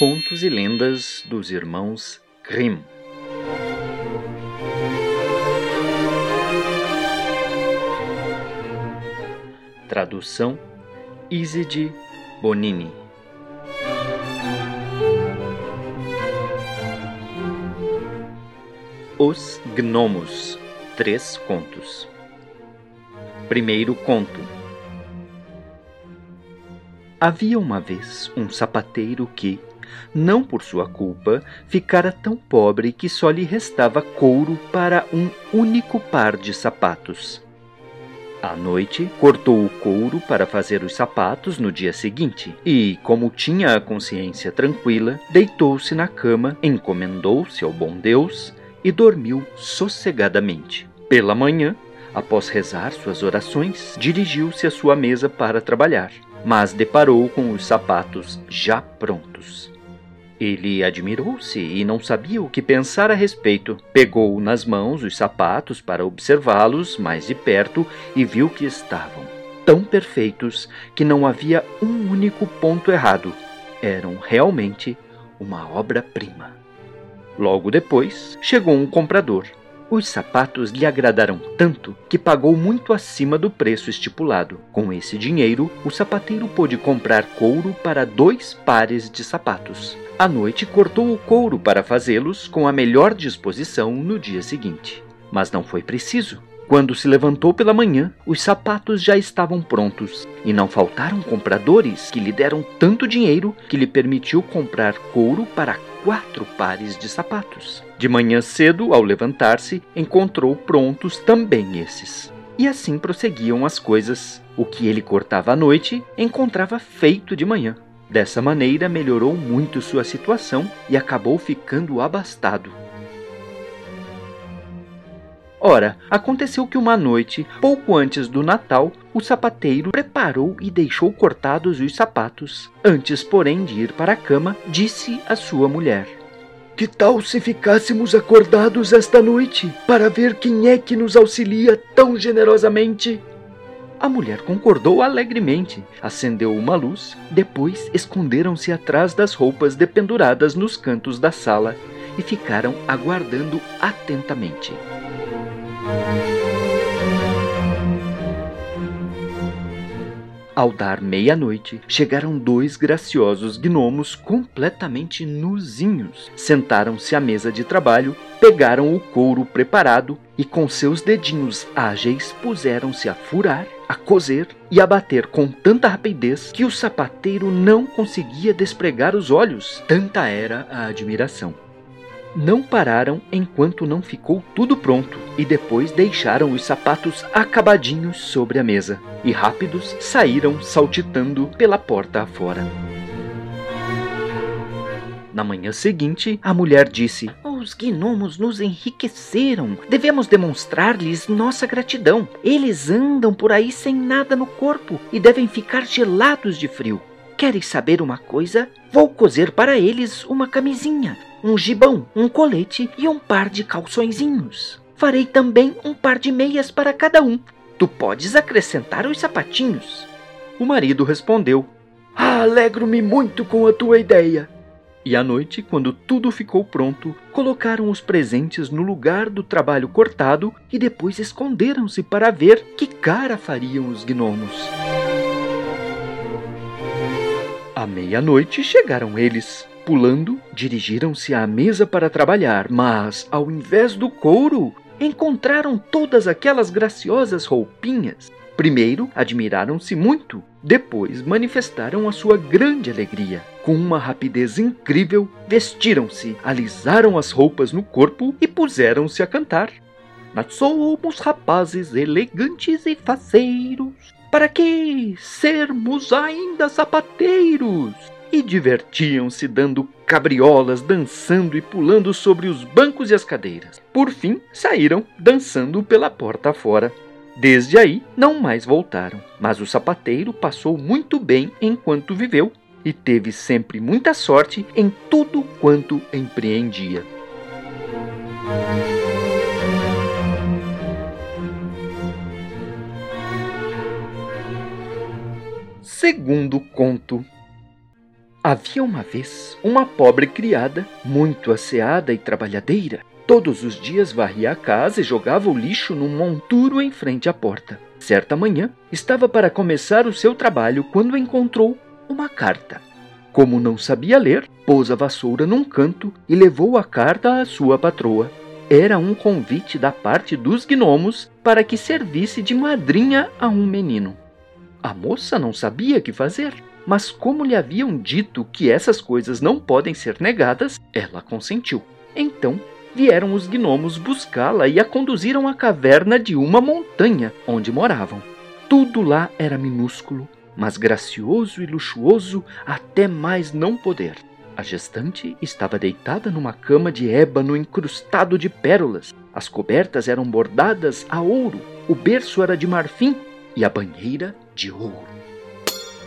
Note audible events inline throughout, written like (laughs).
Contos e lendas dos irmãos Grimm. Tradução Iside Bonini. Os Gnomos. Três contos. Primeiro conto. Havia uma vez um sapateiro que, não por sua culpa, ficara tão pobre que só lhe restava couro para um único par de sapatos. À noite, cortou o couro para fazer os sapatos no dia seguinte e, como tinha a consciência tranquila, deitou-se na cama, encomendou-se ao bom Deus e dormiu sossegadamente. Pela manhã, após rezar suas orações, dirigiu-se à sua mesa para trabalhar, mas deparou com os sapatos já prontos. Ele admirou-se e não sabia o que pensar a respeito. Pegou nas mãos os sapatos para observá-los mais de perto e viu que estavam tão perfeitos que não havia um único ponto errado. Eram realmente uma obra-prima. Logo depois, chegou um comprador. Os sapatos lhe agradaram tanto que pagou muito acima do preço estipulado. Com esse dinheiro, o sapateiro pôde comprar couro para dois pares de sapatos. À noite, cortou o couro para fazê-los com a melhor disposição no dia seguinte. Mas não foi preciso. Quando se levantou pela manhã, os sapatos já estavam prontos e não faltaram compradores que lhe deram tanto dinheiro que lhe permitiu comprar couro para quatro pares de sapatos. De manhã cedo, ao levantar-se, encontrou prontos também esses. E assim prosseguiam as coisas. O que ele cortava à noite, encontrava feito de manhã. Dessa maneira, melhorou muito sua situação e acabou ficando abastado. Ora, aconteceu que uma noite, pouco antes do Natal, o sapateiro preparou e deixou cortados os sapatos. Antes, porém, de ir para a cama, disse à sua mulher: Que tal se ficássemos acordados esta noite para ver quem é que nos auxilia tão generosamente? A mulher concordou alegremente, acendeu uma luz, depois esconderam-se atrás das roupas dependuradas nos cantos da sala e ficaram aguardando atentamente. Ao dar meia-noite, chegaram dois graciosos gnomos completamente nuzinhos. Sentaram-se à mesa de trabalho, pegaram o couro preparado e, com seus dedinhos ágeis, puseram-se a furar, a coser e a bater com tanta rapidez que o sapateiro não conseguia despregar os olhos, tanta era a admiração. Não pararam enquanto não ficou tudo pronto e depois deixaram os sapatos acabadinhos sobre a mesa e rápidos saíram saltitando pela porta afora. Na manhã seguinte, a mulher disse: Os gnomos nos enriqueceram. Devemos demonstrar-lhes nossa gratidão. Eles andam por aí sem nada no corpo e devem ficar gelados de frio. Queres saber uma coisa? Vou cozer para eles uma camisinha, um gibão, um colete e um par de calçõezinhos. Farei também um par de meias para cada um. Tu podes acrescentar os sapatinhos. O marido respondeu: ah, Alegro-me muito com a tua ideia. E à noite, quando tudo ficou pronto, colocaram os presentes no lugar do trabalho cortado e depois esconderam-se para ver que cara fariam os gnomos. À meia-noite chegaram eles. Pulando, dirigiram-se à mesa para trabalhar, mas, ao invés do couro, encontraram todas aquelas graciosas roupinhas. Primeiro, admiraram-se muito, depois manifestaram a sua grande alegria. Com uma rapidez incrível, vestiram-se, alisaram as roupas no corpo e puseram-se a cantar. Nós somos rapazes elegantes e faceiros, para que sermos ainda sapateiros? E divertiam-se dando cabriolas, dançando e pulando sobre os bancos e as cadeiras. Por fim, saíram dançando pela porta fora. Desde aí, não mais voltaram. Mas o sapateiro passou muito bem enquanto viveu e teve sempre muita sorte em tudo quanto empreendia. Segundo conto. Havia uma vez uma pobre criada, muito asseada e trabalhadeira. Todos os dias varria a casa e jogava o lixo num monturo em frente à porta. Certa manhã, estava para começar o seu trabalho quando encontrou uma carta. Como não sabia ler, pôs a vassoura num canto e levou a carta à sua patroa. Era um convite da parte dos gnomos para que servisse de madrinha a um menino. A moça não sabia que fazer mas como lhe haviam dito que essas coisas não podem ser negadas, ela consentiu. Então vieram os gnomos buscá-la e a conduziram à caverna de uma montanha onde moravam. Tudo lá era minúsculo, mas gracioso e luxuoso até mais não poder. A gestante estava deitada numa cama de ébano incrustado de pérolas. As cobertas eram bordadas a ouro, o berço era de marfim e a banheira de ouro.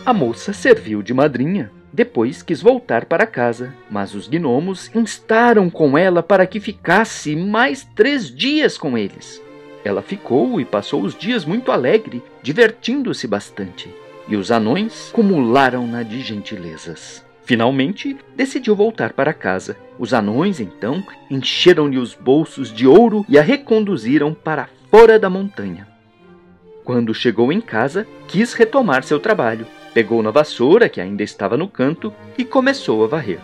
A moça serviu de madrinha. Depois quis voltar para casa, mas os gnomos instaram com ela para que ficasse mais três dias com eles. Ela ficou e passou os dias muito alegre, divertindo-se bastante. E os anões cumularam-na de gentilezas. Finalmente, decidiu voltar para casa. Os anões, então, encheram-lhe os bolsos de ouro e a reconduziram para fora da montanha. Quando chegou em casa, quis retomar seu trabalho, Pegou na vassoura, que ainda estava no canto, e começou a varrer.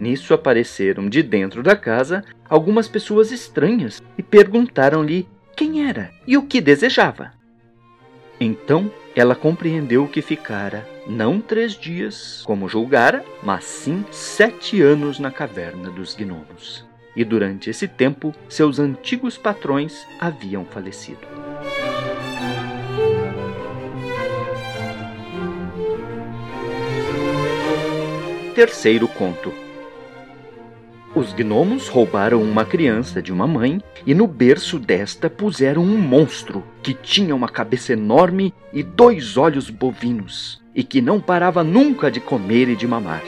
Nisso apareceram de dentro da casa algumas pessoas estranhas e perguntaram-lhe quem era e o que desejava. Então ela compreendeu que ficara não três dias, como julgara, mas sim sete anos na caverna dos gnomos. E durante esse tempo, seus antigos patrões haviam falecido. Terceiro conto. Os gnomos roubaram uma criança de uma mãe e no berço desta puseram um monstro que tinha uma cabeça enorme e dois olhos bovinos e que não parava nunca de comer e de mamar.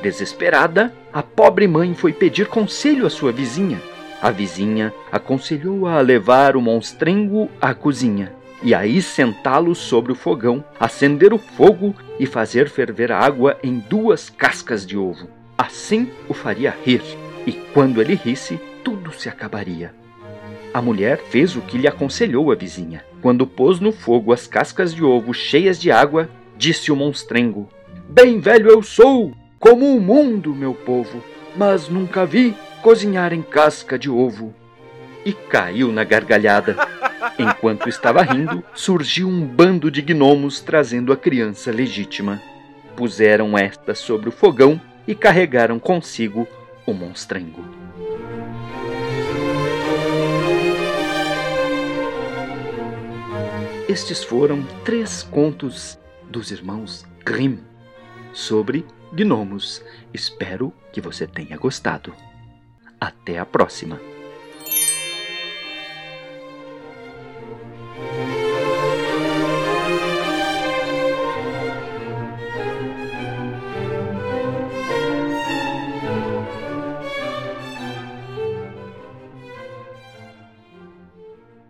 Desesperada, a pobre mãe foi pedir conselho à sua vizinha. A vizinha aconselhou-a a levar o monstrengo à cozinha e aí sentá-lo sobre o fogão, acender o fogo e fazer ferver a água em duas cascas de ovo. Assim o faria rir, e quando ele risse, tudo se acabaria. A mulher fez o que lhe aconselhou a vizinha. Quando pôs no fogo as cascas de ovo cheias de água, disse o monstrengo: Bem velho eu sou, como o mundo, meu povo, mas nunca vi cozinhar em casca de ovo. E caiu na gargalhada. (laughs) Enquanto estava rindo, surgiu um bando de gnomos trazendo a criança legítima. Puseram esta sobre o fogão e carregaram consigo o monstrengo. Estes foram três contos dos irmãos Grimm sobre gnomos. Espero que você tenha gostado. Até a próxima!